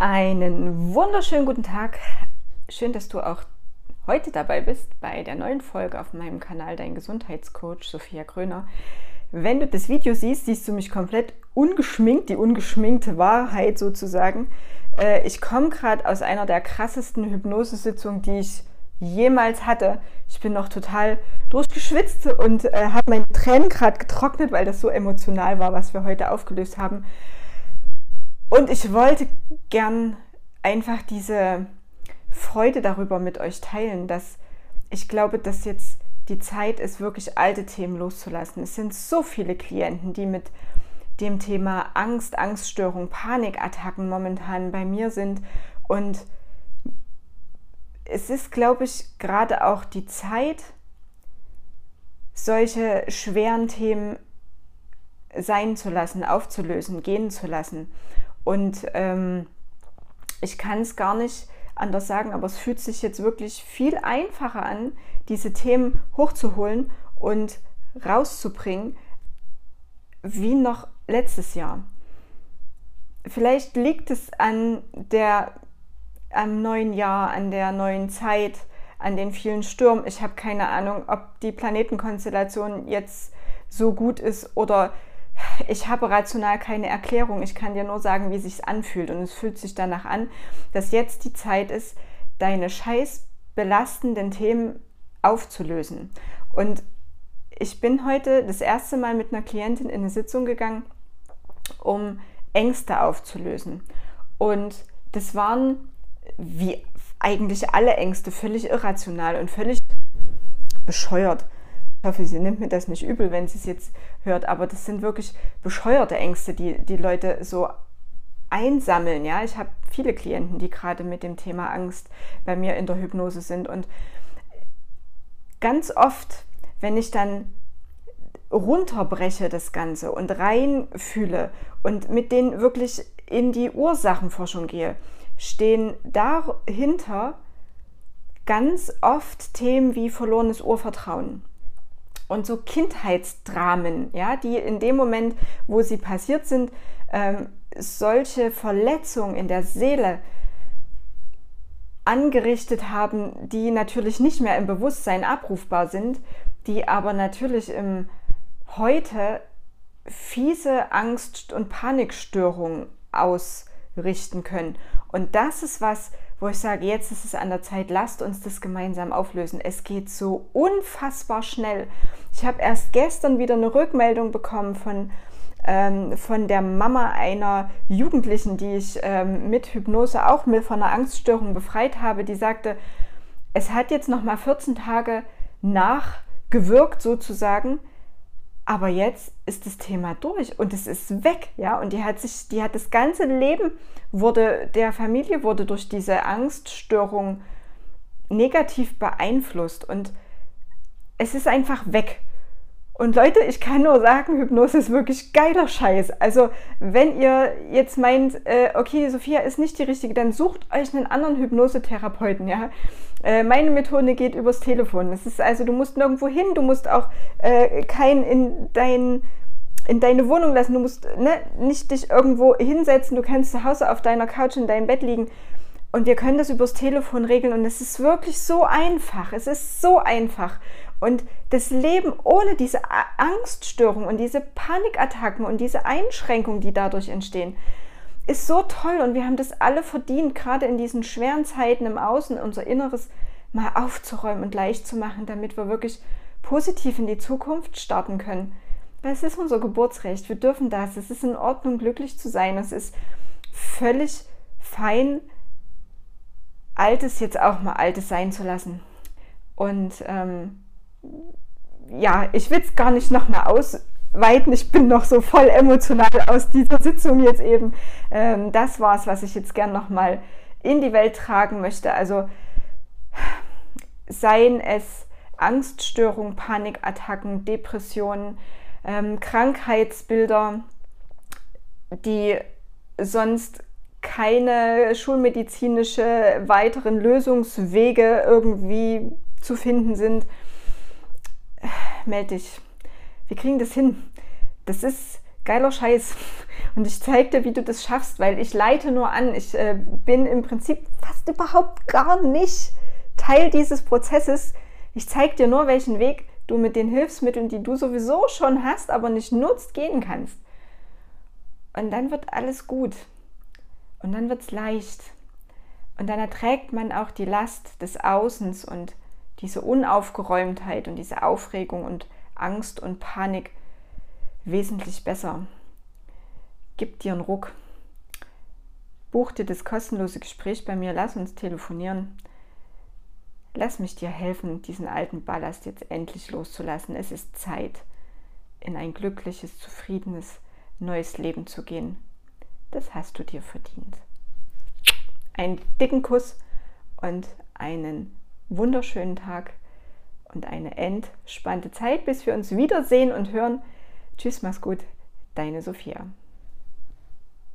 Einen wunderschönen guten Tag. Schön, dass du auch heute dabei bist bei der neuen Folge auf meinem Kanal Dein Gesundheitscoach Sophia Kröner. Wenn du das Video siehst, siehst du mich komplett ungeschminkt, die ungeschminkte Wahrheit sozusagen. Äh, ich komme gerade aus einer der krassesten Hypnosesitzungen, die ich jemals hatte. Ich bin noch total durchgeschwitzt und äh, habe meine Tränen gerade getrocknet, weil das so emotional war, was wir heute aufgelöst haben. Und ich wollte gern einfach diese Freude darüber mit euch teilen, dass ich glaube, dass jetzt die Zeit ist, wirklich alte Themen loszulassen. Es sind so viele Klienten, die mit dem Thema Angst, Angststörung, Panikattacken momentan bei mir sind. Und es ist, glaube ich, gerade auch die Zeit, solche schweren Themen sein zu lassen, aufzulösen, gehen zu lassen. Und ähm, ich kann es gar nicht anders sagen, aber es fühlt sich jetzt wirklich viel einfacher an, diese Themen hochzuholen und rauszubringen, wie noch letztes Jahr. Vielleicht liegt es an der, am neuen Jahr, an der neuen Zeit, an den vielen Stürmen. Ich habe keine Ahnung, ob die Planetenkonstellation jetzt so gut ist oder ich habe rational keine Erklärung. Ich kann dir nur sagen, wie es sich anfühlt. Und es fühlt sich danach an, dass jetzt die Zeit ist, deine scheiß belastenden Themen aufzulösen. Und ich bin heute das erste Mal mit einer Klientin in eine Sitzung gegangen, um Ängste aufzulösen. Und das waren, wie eigentlich alle Ängste, völlig irrational und völlig bescheuert. Ich hoffe, sie nimmt mir das nicht übel, wenn sie es jetzt hört, aber das sind wirklich bescheuerte Ängste, die die Leute so einsammeln. Ja, ich habe viele Klienten, die gerade mit dem Thema Angst bei mir in der Hypnose sind und ganz oft, wenn ich dann runterbreche das Ganze und reinfühle und mit denen wirklich in die Ursachenforschung gehe, stehen dahinter ganz oft Themen wie verlorenes Urvertrauen und so Kindheitsdramen, ja, die in dem Moment, wo sie passiert sind, ähm, solche Verletzungen in der Seele angerichtet haben, die natürlich nicht mehr im Bewusstsein abrufbar sind, die aber natürlich im heute fiese Angst- und Panikstörungen ausrichten können. Und das ist was, wo ich sage, jetzt ist es an der Zeit, lasst uns das gemeinsam auflösen. Es geht so unfassbar schnell. Ich habe erst gestern wieder eine Rückmeldung bekommen von, ähm, von der Mama einer Jugendlichen, die ich ähm, mit Hypnose auch mit von einer Angststörung befreit habe, die sagte, es hat jetzt noch mal 14 Tage nachgewirkt sozusagen aber jetzt ist das Thema durch und es ist weg, ja. Und die hat sich, die hat das ganze Leben wurde der Familie wurde durch diese Angststörung negativ beeinflusst und es ist einfach weg. Und Leute, ich kann nur sagen, Hypnose ist wirklich geiler Scheiß. Also, wenn ihr jetzt meint, äh, okay, Sophia ist nicht die richtige, dann sucht euch einen anderen Hypnosetherapeuten, ja. Äh, meine Methode geht übers Telefon. Das ist also, du musst nirgendwo hin, du musst auch äh, keinen in dein in deine Wohnung lassen, du musst ne, nicht dich irgendwo hinsetzen, du kannst zu Hause auf deiner Couch in deinem Bett liegen und wir können das übers Telefon regeln und es ist wirklich so einfach. Es ist so einfach. Und das Leben ohne diese Angststörung und diese Panikattacken und diese Einschränkungen, die dadurch entstehen, ist so toll und wir haben das alle verdient, gerade in diesen schweren Zeiten im Außen, unser Inneres mal aufzuräumen und leicht zu machen, damit wir wirklich positiv in die Zukunft starten können. Weil es ist unser Geburtsrecht, wir dürfen das, es ist in Ordnung, glücklich zu sein, es ist völlig fein, Altes jetzt auch mal Altes sein zu lassen. Und ähm, ja, ich will es gar nicht noch mal ausweiten. Ich bin noch so voll emotional aus dieser Sitzung jetzt eben. Ähm, das war es, was ich jetzt gern noch mal in die Welt tragen möchte. Also seien es Angststörungen, Panikattacken, Depressionen, ähm, Krankheitsbilder, die sonst keine schulmedizinische weiteren Lösungswege irgendwie zu finden sind melde dich. Wir kriegen das hin. Das ist geiler Scheiß. Und ich zeige dir, wie du das schaffst, weil ich leite nur an. Ich äh, bin im Prinzip fast überhaupt gar nicht Teil dieses Prozesses. Ich zeige dir nur, welchen Weg du mit den Hilfsmitteln, die du sowieso schon hast, aber nicht nutzt, gehen kannst. Und dann wird alles gut. Und dann wird es leicht. Und dann erträgt man auch die Last des Außens und diese Unaufgeräumtheit und diese Aufregung und Angst und Panik wesentlich besser. Gib dir einen Ruck. Buch dir das kostenlose Gespräch bei mir, lass uns telefonieren. Lass mich dir helfen, diesen alten Ballast jetzt endlich loszulassen. Es ist Zeit, in ein glückliches, zufriedenes, neues Leben zu gehen. Das hast du dir verdient. Einen dicken Kuss und einen wunderschönen Tag und eine entspannte Zeit, bis wir uns wiedersehen und hören. Tschüss, mach's gut, deine Sophia.